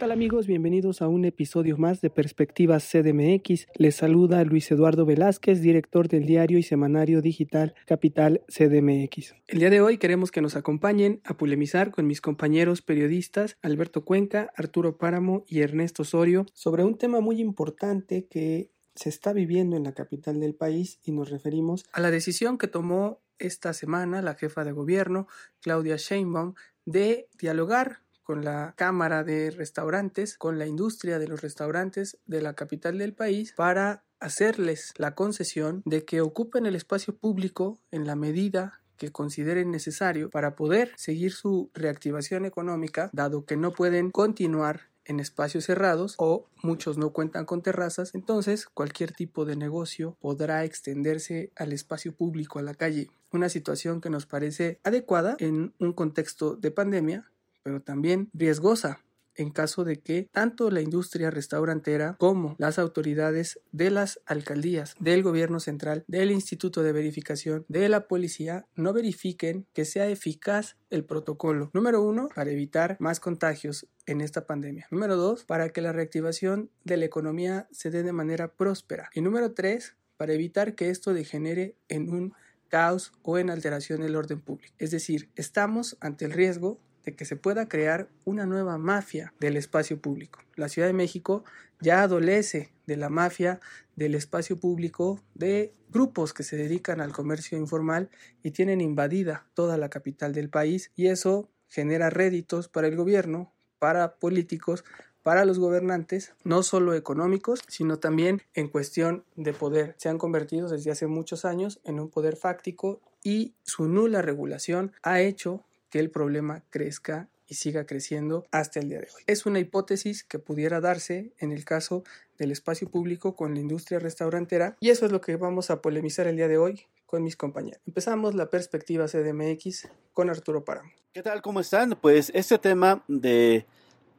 tal amigos? Bienvenidos a un episodio más de Perspectivas CDMX. Les saluda Luis Eduardo Velázquez, director del diario y semanario digital Capital CDMX. El día de hoy queremos que nos acompañen a polemizar con mis compañeros periodistas Alberto Cuenca, Arturo Páramo y Ernesto Osorio sobre un tema muy importante que se está viviendo en la capital del país y nos referimos a la decisión que tomó esta semana la jefa de gobierno, Claudia Sheinbaum, de dialogar con la Cámara de Restaurantes, con la industria de los restaurantes de la capital del país para hacerles la concesión de que ocupen el espacio público en la medida que consideren necesario para poder seguir su reactivación económica, dado que no pueden continuar en espacios cerrados o muchos no cuentan con terrazas, entonces cualquier tipo de negocio podrá extenderse al espacio público, a la calle. Una situación que nos parece adecuada en un contexto de pandemia, pero también riesgosa en caso de que tanto la industria restaurantera como las autoridades de las alcaldías, del gobierno central, del Instituto de Verificación, de la policía, no verifiquen que sea eficaz el protocolo. Número uno, para evitar más contagios en esta pandemia. Número dos, para que la reactivación de la economía se dé de manera próspera. Y número tres, para evitar que esto degenere en un caos o en alteración del orden público. Es decir, estamos ante el riesgo de que se pueda crear una nueva mafia del espacio público. La Ciudad de México ya adolece de la mafia del espacio público de grupos que se dedican al comercio informal y tienen invadida toda la capital del país y eso genera réditos para el gobierno, para políticos, para los gobernantes, no solo económicos, sino también en cuestión de poder. Se han convertido desde hace muchos años en un poder fáctico y su nula regulación ha hecho que el problema crezca y siga creciendo hasta el día de hoy. Es una hipótesis que pudiera darse en el caso del espacio público con la industria restaurantera y eso es lo que vamos a polemizar el día de hoy con mis compañeros. Empezamos la perspectiva CDMX con Arturo Páramo. ¿Qué tal? ¿Cómo están? Pues este tema de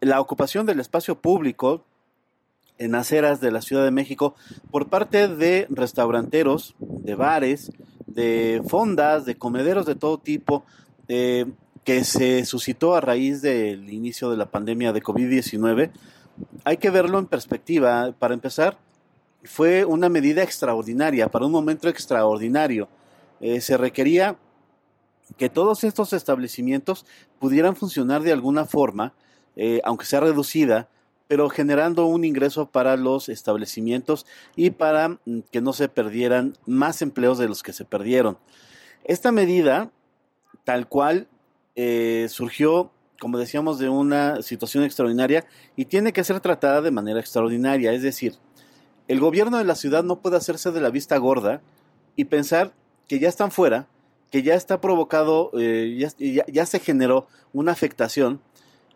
la ocupación del espacio público en aceras de la Ciudad de México por parte de restauranteros, de bares, de fondas, de comederos de todo tipo, eh, que se suscitó a raíz del inicio de la pandemia de COVID-19, hay que verlo en perspectiva. Para empezar, fue una medida extraordinaria, para un momento extraordinario. Eh, se requería que todos estos establecimientos pudieran funcionar de alguna forma, eh, aunque sea reducida, pero generando un ingreso para los establecimientos y para mm, que no se perdieran más empleos de los que se perdieron. Esta medida tal cual eh, surgió, como decíamos, de una situación extraordinaria y tiene que ser tratada de manera extraordinaria. Es decir, el gobierno de la ciudad no puede hacerse de la vista gorda y pensar que ya están fuera, que ya está provocado, eh, ya, ya, se generó una afectación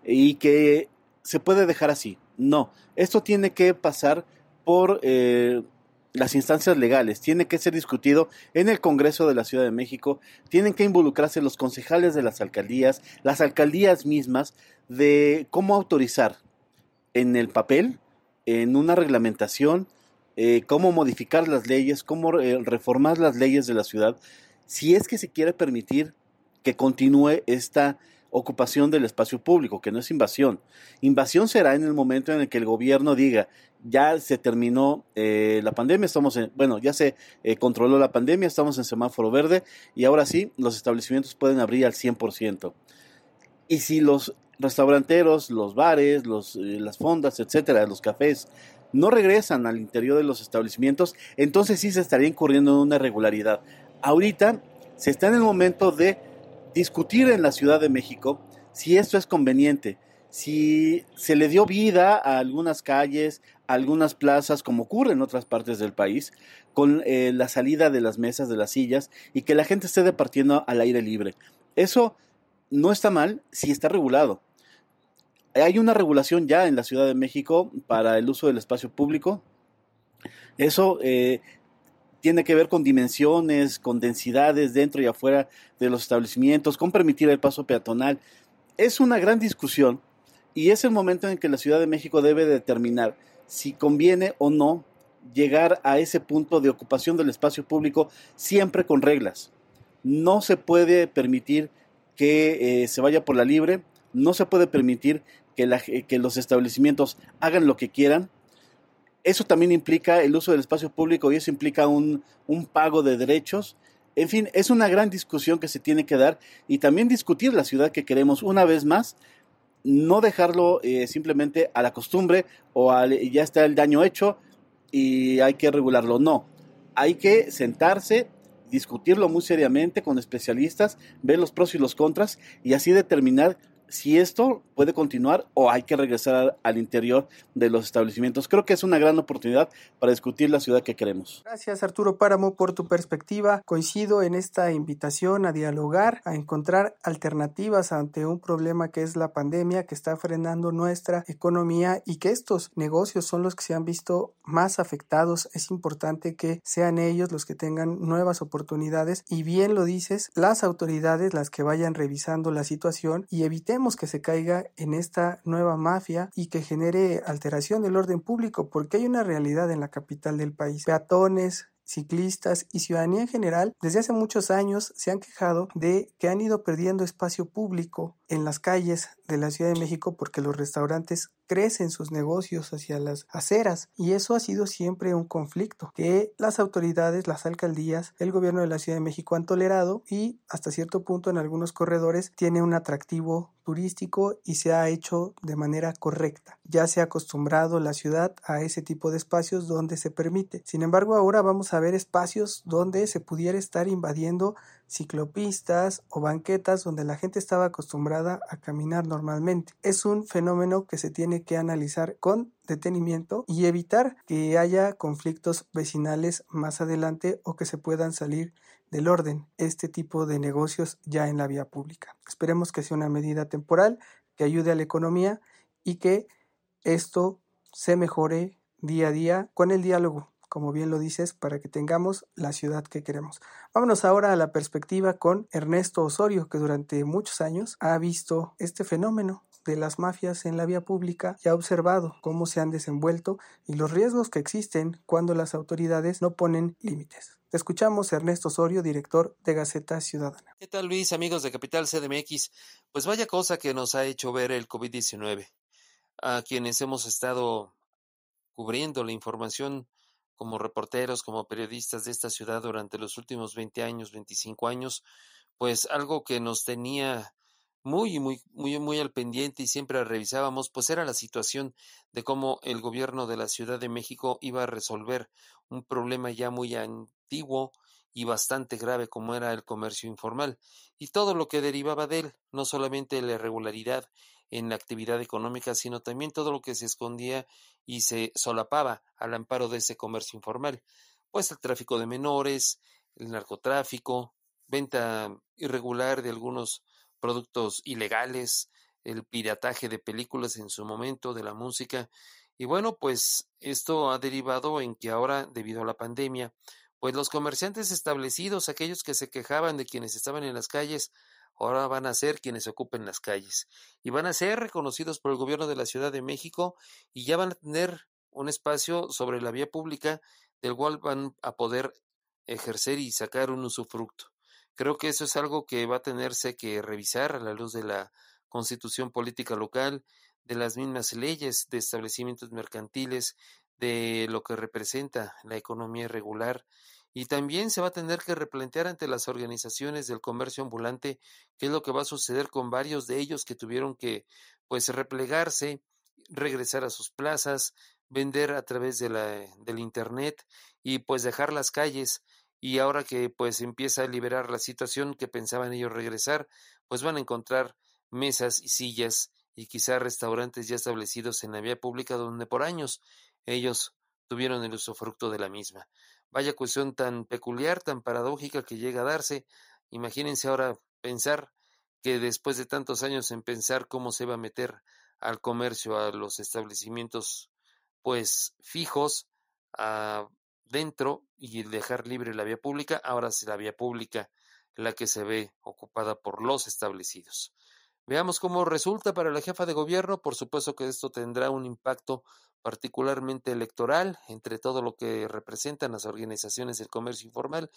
y que se puede dejar así. No, esto tiene que pasar por eh, las instancias legales, tiene que ser discutido en el Congreso de la Ciudad de México, tienen que involucrarse los concejales de las alcaldías, las alcaldías mismas, de cómo autorizar en el papel, en una reglamentación, eh, cómo modificar las leyes, cómo eh, reformar las leyes de la ciudad, si es que se quiere permitir que continúe esta ocupación del espacio público, que no es invasión. Invasión será en el momento en el que el gobierno diga, ya se terminó eh, la pandemia, estamos en, bueno, ya se eh, controló la pandemia, estamos en semáforo verde y ahora sí, los establecimientos pueden abrir al 100%. Y si los restauranteros, los bares, los, eh, las fondas, etcétera, los cafés, no regresan al interior de los establecimientos, entonces sí se estaría incurriendo en una irregularidad. Ahorita se está en el momento de discutir en la Ciudad de México si esto es conveniente, si se le dio vida a algunas calles, algunas plazas, como ocurre en otras partes del país, con eh, la salida de las mesas, de las sillas, y que la gente esté departiendo al aire libre. Eso no está mal si está regulado. Hay una regulación ya en la Ciudad de México para el uso del espacio público. Eso eh, tiene que ver con dimensiones, con densidades dentro y afuera de los establecimientos, con permitir el paso peatonal. Es una gran discusión y es el momento en que la Ciudad de México debe determinar si conviene o no llegar a ese punto de ocupación del espacio público siempre con reglas. No se puede permitir que eh, se vaya por la libre, no se puede permitir que, que los establecimientos hagan lo que quieran. Eso también implica el uso del espacio público y eso implica un pago de derechos. En fin, es una gran discusión que se tiene que dar y también discutir la ciudad que queremos una vez más no dejarlo eh, simplemente a la costumbre o ya está el daño hecho y hay que regularlo. No, hay que sentarse, discutirlo muy seriamente con especialistas, ver los pros y los contras y así determinar si esto puede continuar o hay que regresar al interior de los establecimientos. Creo que es una gran oportunidad para discutir la ciudad que queremos. Gracias Arturo Páramo por tu perspectiva. Coincido en esta invitación a dialogar, a encontrar alternativas ante un problema que es la pandemia que está frenando nuestra economía y que estos negocios son los que se han visto más afectados. Es importante que sean ellos los que tengan nuevas oportunidades y bien lo dices, las autoridades las que vayan revisando la situación y que se caiga en esta nueva mafia y que genere alteración del orden público, porque hay una realidad en la capital del país. Peatones, ciclistas y ciudadanía en general desde hace muchos años se han quejado de que han ido perdiendo espacio público en las calles de la Ciudad de México porque los restaurantes crecen sus negocios hacia las aceras y eso ha sido siempre un conflicto que las autoridades, las alcaldías, el gobierno de la Ciudad de México han tolerado y hasta cierto punto en algunos corredores tiene un atractivo turístico y se ha hecho de manera correcta. Ya se ha acostumbrado la ciudad a ese tipo de espacios donde se permite. Sin embargo, ahora vamos a ver espacios donde se pudiera estar invadiendo ciclopistas o banquetas donde la gente estaba acostumbrada a caminar normalmente. Es un fenómeno que se tiene que analizar con detenimiento y evitar que haya conflictos vecinales más adelante o que se puedan salir del orden este tipo de negocios ya en la vía pública. Esperemos que sea una medida temporal que ayude a la economía y que esto se mejore día a día con el diálogo como bien lo dices, para que tengamos la ciudad que queremos. Vámonos ahora a la perspectiva con Ernesto Osorio, que durante muchos años ha visto este fenómeno de las mafias en la vía pública y ha observado cómo se han desenvuelto y los riesgos que existen cuando las autoridades no ponen límites. Te escuchamos, Ernesto Osorio, director de Gaceta Ciudadana. ¿Qué tal, Luis, amigos de Capital CDMX? Pues vaya cosa que nos ha hecho ver el COVID-19. A quienes hemos estado cubriendo la información como reporteros, como periodistas de esta ciudad durante los últimos 20 años, 25 años, pues algo que nos tenía muy, muy, muy, muy al pendiente y siempre revisábamos, pues era la situación de cómo el gobierno de la Ciudad de México iba a resolver un problema ya muy antiguo y bastante grave como era el comercio informal y todo lo que derivaba de él, no solamente la irregularidad en la actividad económica, sino también todo lo que se escondía y se solapaba al amparo de ese comercio informal, pues el tráfico de menores, el narcotráfico, venta irregular de algunos productos ilegales, el pirataje de películas en su momento, de la música, y bueno, pues esto ha derivado en que ahora, debido a la pandemia, pues los comerciantes establecidos, aquellos que se quejaban de quienes estaban en las calles, ahora van a ser quienes ocupen las calles y van a ser reconocidos por el gobierno de la Ciudad de México y ya van a tener un espacio sobre la vía pública del cual van a poder ejercer y sacar un usufructo. Creo que eso es algo que va a tenerse que revisar a la luz de la constitución política local, de las mismas leyes de establecimientos mercantiles, de lo que representa la economía irregular y también se va a tener que replantear ante las organizaciones del comercio ambulante qué es lo que va a suceder con varios de ellos que tuvieron que pues replegarse, regresar a sus plazas, vender a través de la, del internet y pues dejar las calles y ahora que pues empieza a liberar la situación que pensaban ellos regresar, pues van a encontrar mesas y sillas y quizá restaurantes ya establecidos en la vía pública donde por años ellos tuvieron el usufructo de la misma. Vaya cuestión tan peculiar, tan paradójica que llega a darse. Imagínense ahora pensar que después de tantos años en pensar cómo se va a meter al comercio, a los establecimientos pues fijos dentro y dejar libre la vía pública, ahora es la vía pública la que se ve ocupada por los establecidos. Veamos cómo resulta para la jefa de gobierno. Por supuesto que esto tendrá un impacto particularmente electoral entre todo lo que representan las organizaciones del comercio informal,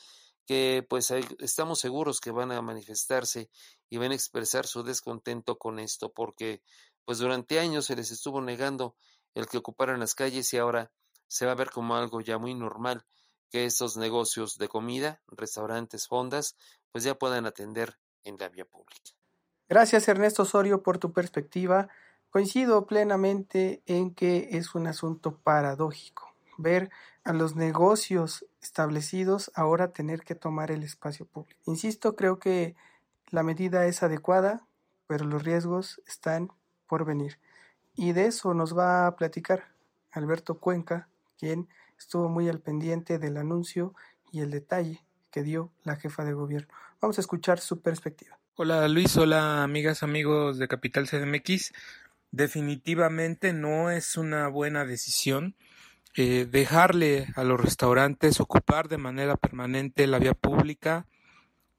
que pues estamos seguros que van a manifestarse y van a expresar su descontento con esto, porque pues durante años se les estuvo negando el que ocuparan las calles y ahora se va a ver como algo ya muy normal que estos negocios de comida, restaurantes, fondas, pues ya puedan atender en la vía pública. Gracias Ernesto Osorio por tu perspectiva. Coincido plenamente en que es un asunto paradójico ver a los negocios establecidos ahora tener que tomar el espacio público. Insisto, creo que la medida es adecuada, pero los riesgos están por venir. Y de eso nos va a platicar Alberto Cuenca, quien estuvo muy al pendiente del anuncio y el detalle que dio la jefa de gobierno. Vamos a escuchar su perspectiva. Hola Luis, hola amigas, amigos de Capital CDMX. Definitivamente no es una buena decisión eh, dejarle a los restaurantes ocupar de manera permanente la vía pública,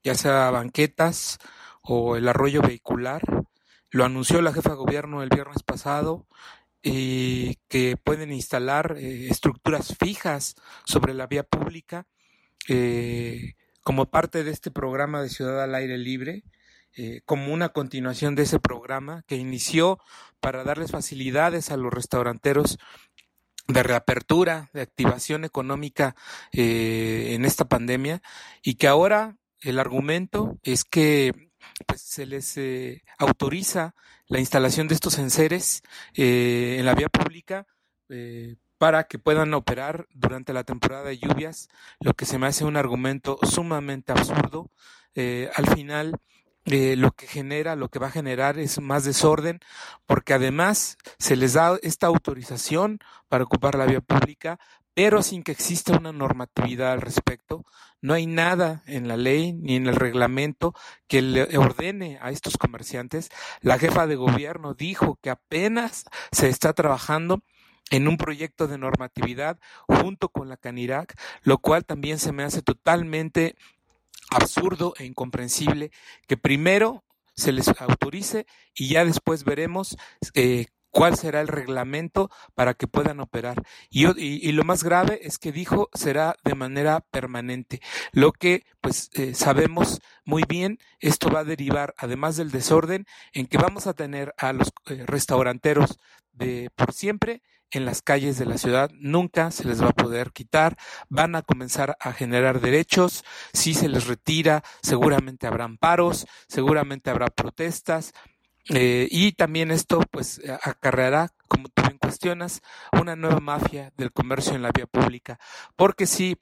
ya sea banquetas o el arroyo vehicular. Lo anunció la jefa de gobierno el viernes pasado y que pueden instalar eh, estructuras fijas sobre la vía pública eh, como parte de este programa de Ciudad al Aire Libre, eh, como una continuación de ese programa que inició para darles facilidades a los restauranteros de reapertura, de activación económica en esta pandemia y que ahora el argumento es que pues se les eh, autoriza la instalación de estos enseres eh, en la vía pública eh, para que puedan operar durante la temporada de lluvias, lo que se me hace un argumento sumamente absurdo. al final, lo que genera, lo que va a generar es más desorden, porque además se les da esta autorización para ocupar la vía pública, pero sin que exista una normatividad al respecto. No hay nada en la ley ni en el reglamento que le ordene a estos comerciantes. La jefa de gobierno dijo que apenas se está trabajando en un proyecto de normatividad junto con la Canirac, lo cual también se me hace totalmente absurdo e incomprensible que primero se les autorice y ya después veremos eh, cuál será el reglamento para que puedan operar. Y, y, lo más grave es que dijo será de manera permanente, lo que pues eh, sabemos muy bien, esto va a derivar, además del desorden, en que vamos a tener a los eh, restauranteros de por siempre en las calles de la ciudad, nunca se les va a poder quitar, van a comenzar a generar derechos, si se les retira, seguramente habrán paros, seguramente habrá protestas, eh, y también esto pues acarreará, como tú bien cuestionas, una nueva mafia del comercio en la vía pública. Porque si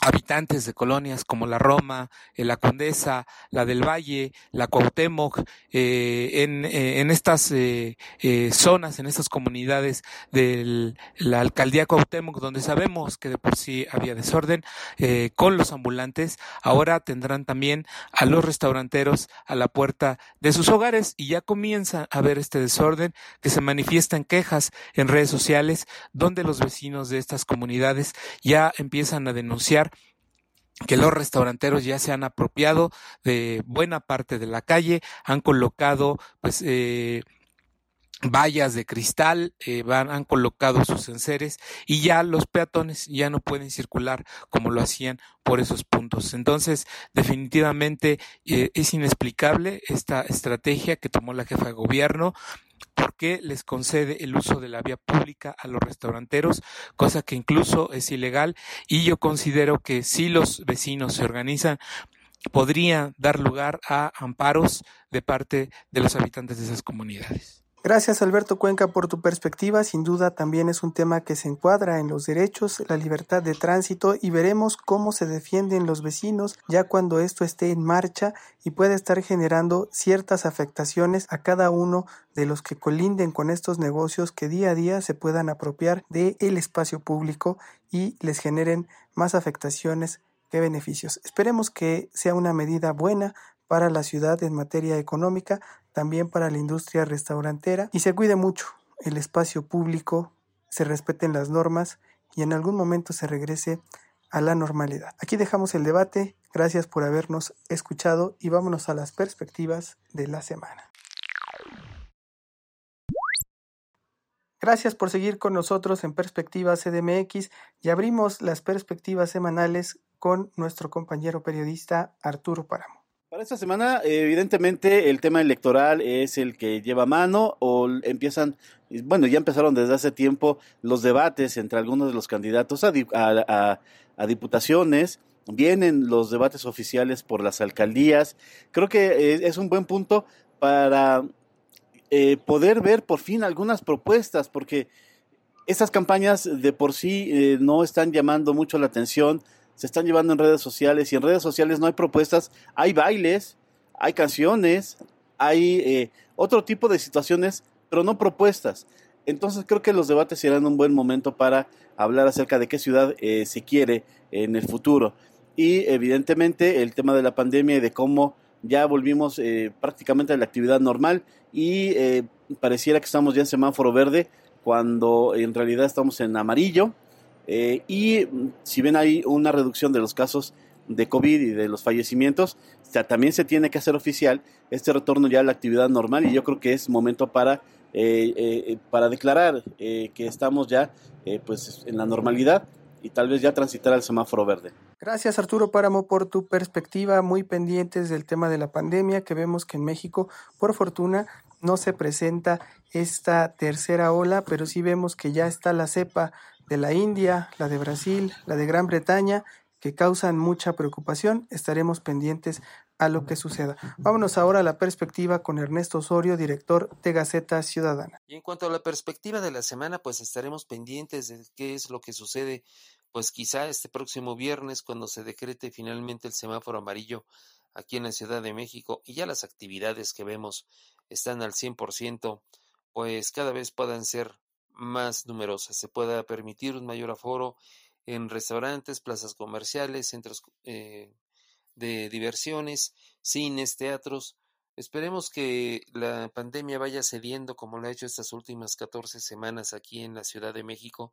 habitantes de colonias como la Roma, eh, la Condesa, la del Valle, la Cuauhtémoc, eh, en, eh, en, estas zonas, en estas comunidades de la alcaldía Cuauhtémoc, donde sabemos que de por sí había desorden, con los ambulantes, ahora tendrán también a los restauranteros a la puerta de sus hogares y ya comienza a haber este desorden que se manifiesta en quejas en redes sociales, donde los vecinos de estas comunidades ya empiezan a denunciar que los restauranteros ya se han apropiado de buena parte de la calle, han colocado pues eh, vallas de cristal, eh, van, han colocado sus enseres y ya los peatones ya no pueden circular como lo hacían por esos puntos. Entonces, definitivamente eh, es inexplicable esta estrategia que tomó la jefa de gobierno porque les concede el uso de la vía pública a los restauranteros, cosa que incluso es ilegal y yo considero que si los vecinos se organizan podría dar lugar a amparos de parte de los habitantes de esas comunidades. Gracias Alberto Cuenca por tu perspectiva. Sin duda también es un tema que se encuadra en los derechos, la libertad de tránsito y veremos cómo se defienden los vecinos ya cuando esto esté en marcha y puede estar generando ciertas afectaciones a cada uno de los que colinden con estos negocios que día a día se puedan apropiar del el espacio público y les generen más afectaciones que beneficios. Esperemos que sea una medida buena para la ciudad en materia económica, también para la industria restaurantera y se cuide mucho el espacio público, se respeten las normas y en algún momento se regrese a la normalidad. Aquí dejamos el debate, gracias por habernos escuchado y vámonos a las perspectivas de la semana. Gracias por seguir con nosotros en Perspectivas CDMX y abrimos las perspectivas semanales con nuestro compañero periodista Arturo Páramo. Para esta semana, evidentemente, el tema electoral es el que lleva mano o empiezan, bueno, ya empezaron desde hace tiempo los debates entre algunos de los candidatos a, a diputaciones, vienen los debates oficiales por las alcaldías. Creo que es un buen punto para eh, poder ver por fin algunas propuestas, porque estas campañas de por sí eh, no están llamando mucho la atención, se están llevando en redes sociales y en redes sociales no hay propuestas, hay bailes, hay canciones, hay eh, otro tipo de situaciones, pero no propuestas. Entonces creo que los debates serán un buen momento para hablar acerca de qué ciudad se quiere en el futuro. Y evidentemente el tema de la pandemia y de cómo ya volvimos eh, prácticamente a la actividad normal y eh, pareciera que estamos ya en semáforo verde cuando en realidad estamos en amarillo. Eh, y si ven hay una reducción de los casos de COVID y de los fallecimientos, también se tiene que hacer oficial este retorno ya a la actividad normal y yo creo que es momento para, para declarar que estamos ya pues en la normalidad y tal vez ya transitar al semáforo verde. Gracias Arturo Páramo por tu perspectiva, muy pendientes del tema de la pandemia, que vemos que en México, por fortuna, no se presenta esta tercera ola, pero sí vemos que ya está la cepa de la India, la de Brasil, la de Gran Bretaña, que causan mucha preocupación. Estaremos pendientes a lo que suceda. Vámonos ahora a la perspectiva con Ernesto Osorio, director de Gaceta Ciudadana. Y en cuanto a la perspectiva de la semana, pues estaremos pendientes de qué es lo que sucede pues quizá este próximo viernes, cuando se decrete finalmente el semáforo amarillo aquí en la Ciudad de México y ya las actividades que vemos están al 100%, pues cada vez puedan ser más numerosas, se pueda permitir un mayor aforo en restaurantes, plazas comerciales, centros eh, de diversiones, cines, teatros. Esperemos que la pandemia vaya cediendo como lo ha hecho estas últimas 14 semanas aquí en la Ciudad de México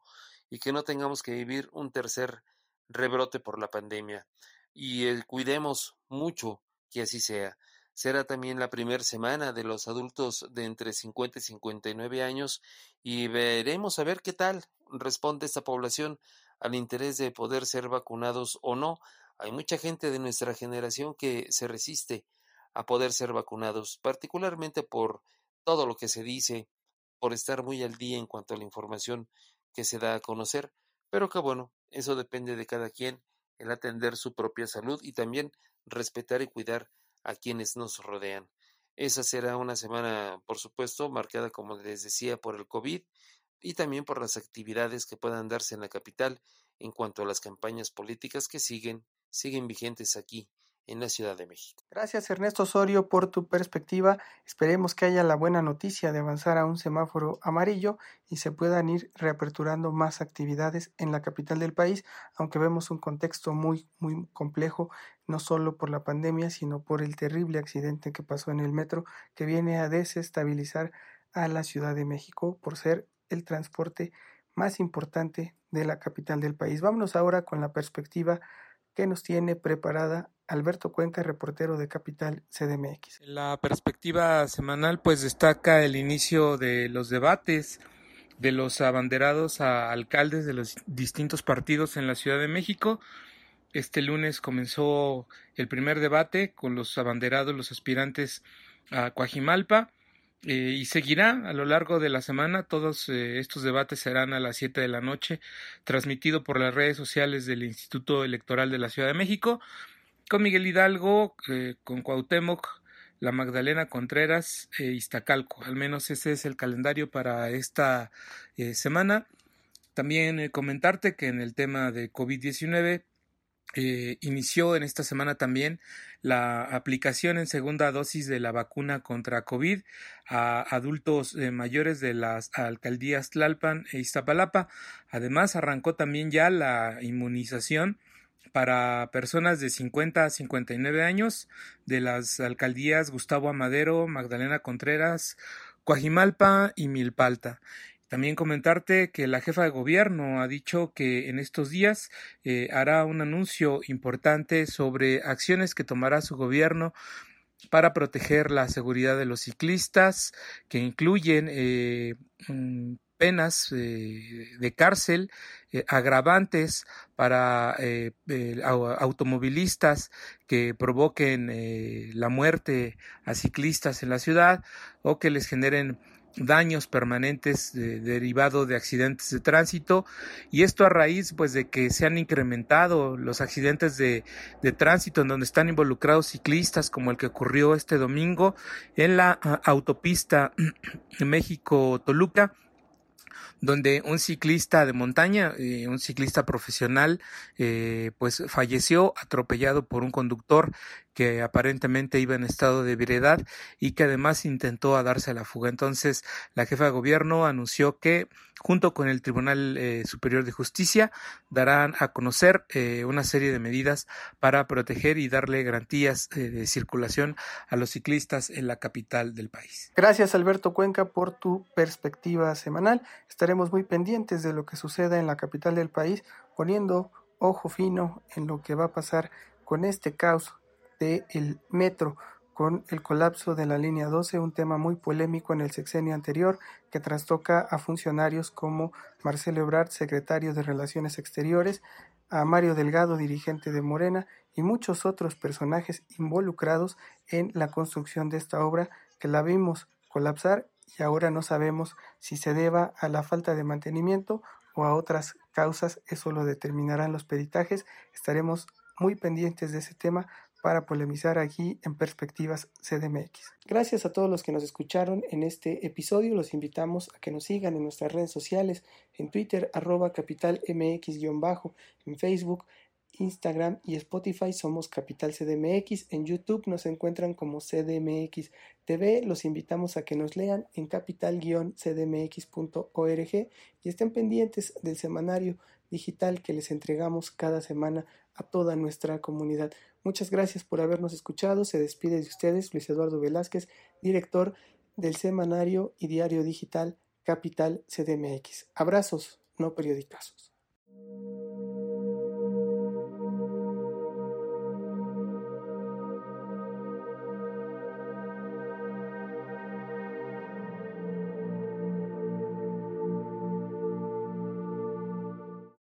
y que no tengamos que vivir un tercer rebrote por la pandemia. Y cuidemos mucho que así sea. Será también la primera semana de los adultos de entre 50 y 59 años y veremos a ver qué tal responde esta población al interés de poder ser vacunados o no. Hay mucha gente de nuestra generación que se resiste a poder ser vacunados, particularmente por todo lo que se dice, por estar muy al día en cuanto a la información que se da a conocer, pero que bueno, eso depende de cada quien, el atender su propia salud y también respetar y cuidar a quienes nos rodean. Esa será una semana, por supuesto, marcada, como les decía, por el COVID y también por las actividades que puedan darse en la capital en cuanto a las campañas políticas que siguen, siguen vigentes aquí en la Ciudad de México. Gracias Ernesto Osorio por tu perspectiva. Esperemos que haya la buena noticia de avanzar a un semáforo amarillo y se puedan ir reaperturando más actividades en la capital del país, aunque vemos un contexto muy muy complejo, no solo por la pandemia, sino por el terrible accidente que pasó en el metro que viene a desestabilizar a la Ciudad de México por ser el transporte más importante de la capital del país. Vámonos ahora con la perspectiva que nos tiene preparada Alberto Cuenca, reportero de Capital CDMX. En la perspectiva semanal, pues destaca el inicio de los debates de los abanderados a alcaldes de los distintos partidos en la Ciudad de México. Este lunes comenzó el primer debate con los abanderados, los aspirantes a Coajimalpa. Eh, y seguirá a lo largo de la semana. Todos eh, estos debates serán a las 7 de la noche, transmitido por las redes sociales del Instituto Electoral de la Ciudad de México, con Miguel Hidalgo, eh, con Cuauhtémoc, la Magdalena Contreras e Iztacalco. Al menos ese es el calendario para esta semana. También comentarte que en el tema de COVID-19 eh, inició en esta semana también la aplicación en segunda dosis de la vacuna contra COVID a adultos eh, mayores de las alcaldías Tlalpan e Iztapalapa. Además, arrancó también ya la inmunización para personas de 50 a 59 años de las alcaldías Gustavo Amadero, Magdalena Contreras, Coajimalpa y Milpalta. También comentarte que la jefa de gobierno ha dicho que en estos días eh, hará un anuncio importante sobre acciones que tomará su gobierno para proteger la seguridad de los ciclistas, que incluyen eh, mm, penas de cárcel, agravantes para automovilistas que provoquen la muerte a ciclistas en la ciudad o que les generen daños permanentes derivado de accidentes de tránsito y esto a raíz pues de que se han incrementado los accidentes de, de tránsito en donde están involucrados ciclistas como el que ocurrió este domingo en la autopista México-Toluca donde un ciclista de montaña, eh, un ciclista profesional, eh, pues falleció atropellado por un conductor que aparentemente iba en estado de ebriedad y que además intentó darse a la fuga. Entonces, la jefa de gobierno anunció que, junto con el Tribunal eh, Superior de Justicia, darán a conocer eh, una serie de medidas para proteger y darle garantías eh, de circulación a los ciclistas en la capital del país. Gracias, Alberto Cuenca, por tu perspectiva semanal. Estaremos muy pendientes de lo que suceda en la capital del país, poniendo ojo fino en lo que va a pasar con este caos del metro con el colapso de la línea 12, un tema muy polémico en el sexenio anterior que trastoca a funcionarios como Marcelo Ebrard, secretario de Relaciones Exteriores, a Mario Delgado, dirigente de Morena, y muchos otros personajes involucrados en la construcción de esta obra que la vimos colapsar y ahora no sabemos si se deba a la falta de mantenimiento o a otras causas, eso lo determinarán los peritajes. Estaremos muy pendientes de ese tema para polemizar aquí en Perspectivas CDMX. Gracias a todos los que nos escucharon en este episodio. Los invitamos a que nos sigan en nuestras redes sociales, en Twitter, arroba capitalmx-bajo, en Facebook, Instagram y Spotify somos Capital CDMX. En YouTube nos encuentran como CDMX TV. Los invitamos a que nos lean en capital-cdmx.org y estén pendientes del semanario digital que les entregamos cada semana a toda nuestra comunidad. Muchas gracias por habernos escuchado. Se despide de ustedes Luis Eduardo Velázquez, director del semanario y diario digital Capital CDMX. Abrazos, no periodicazos.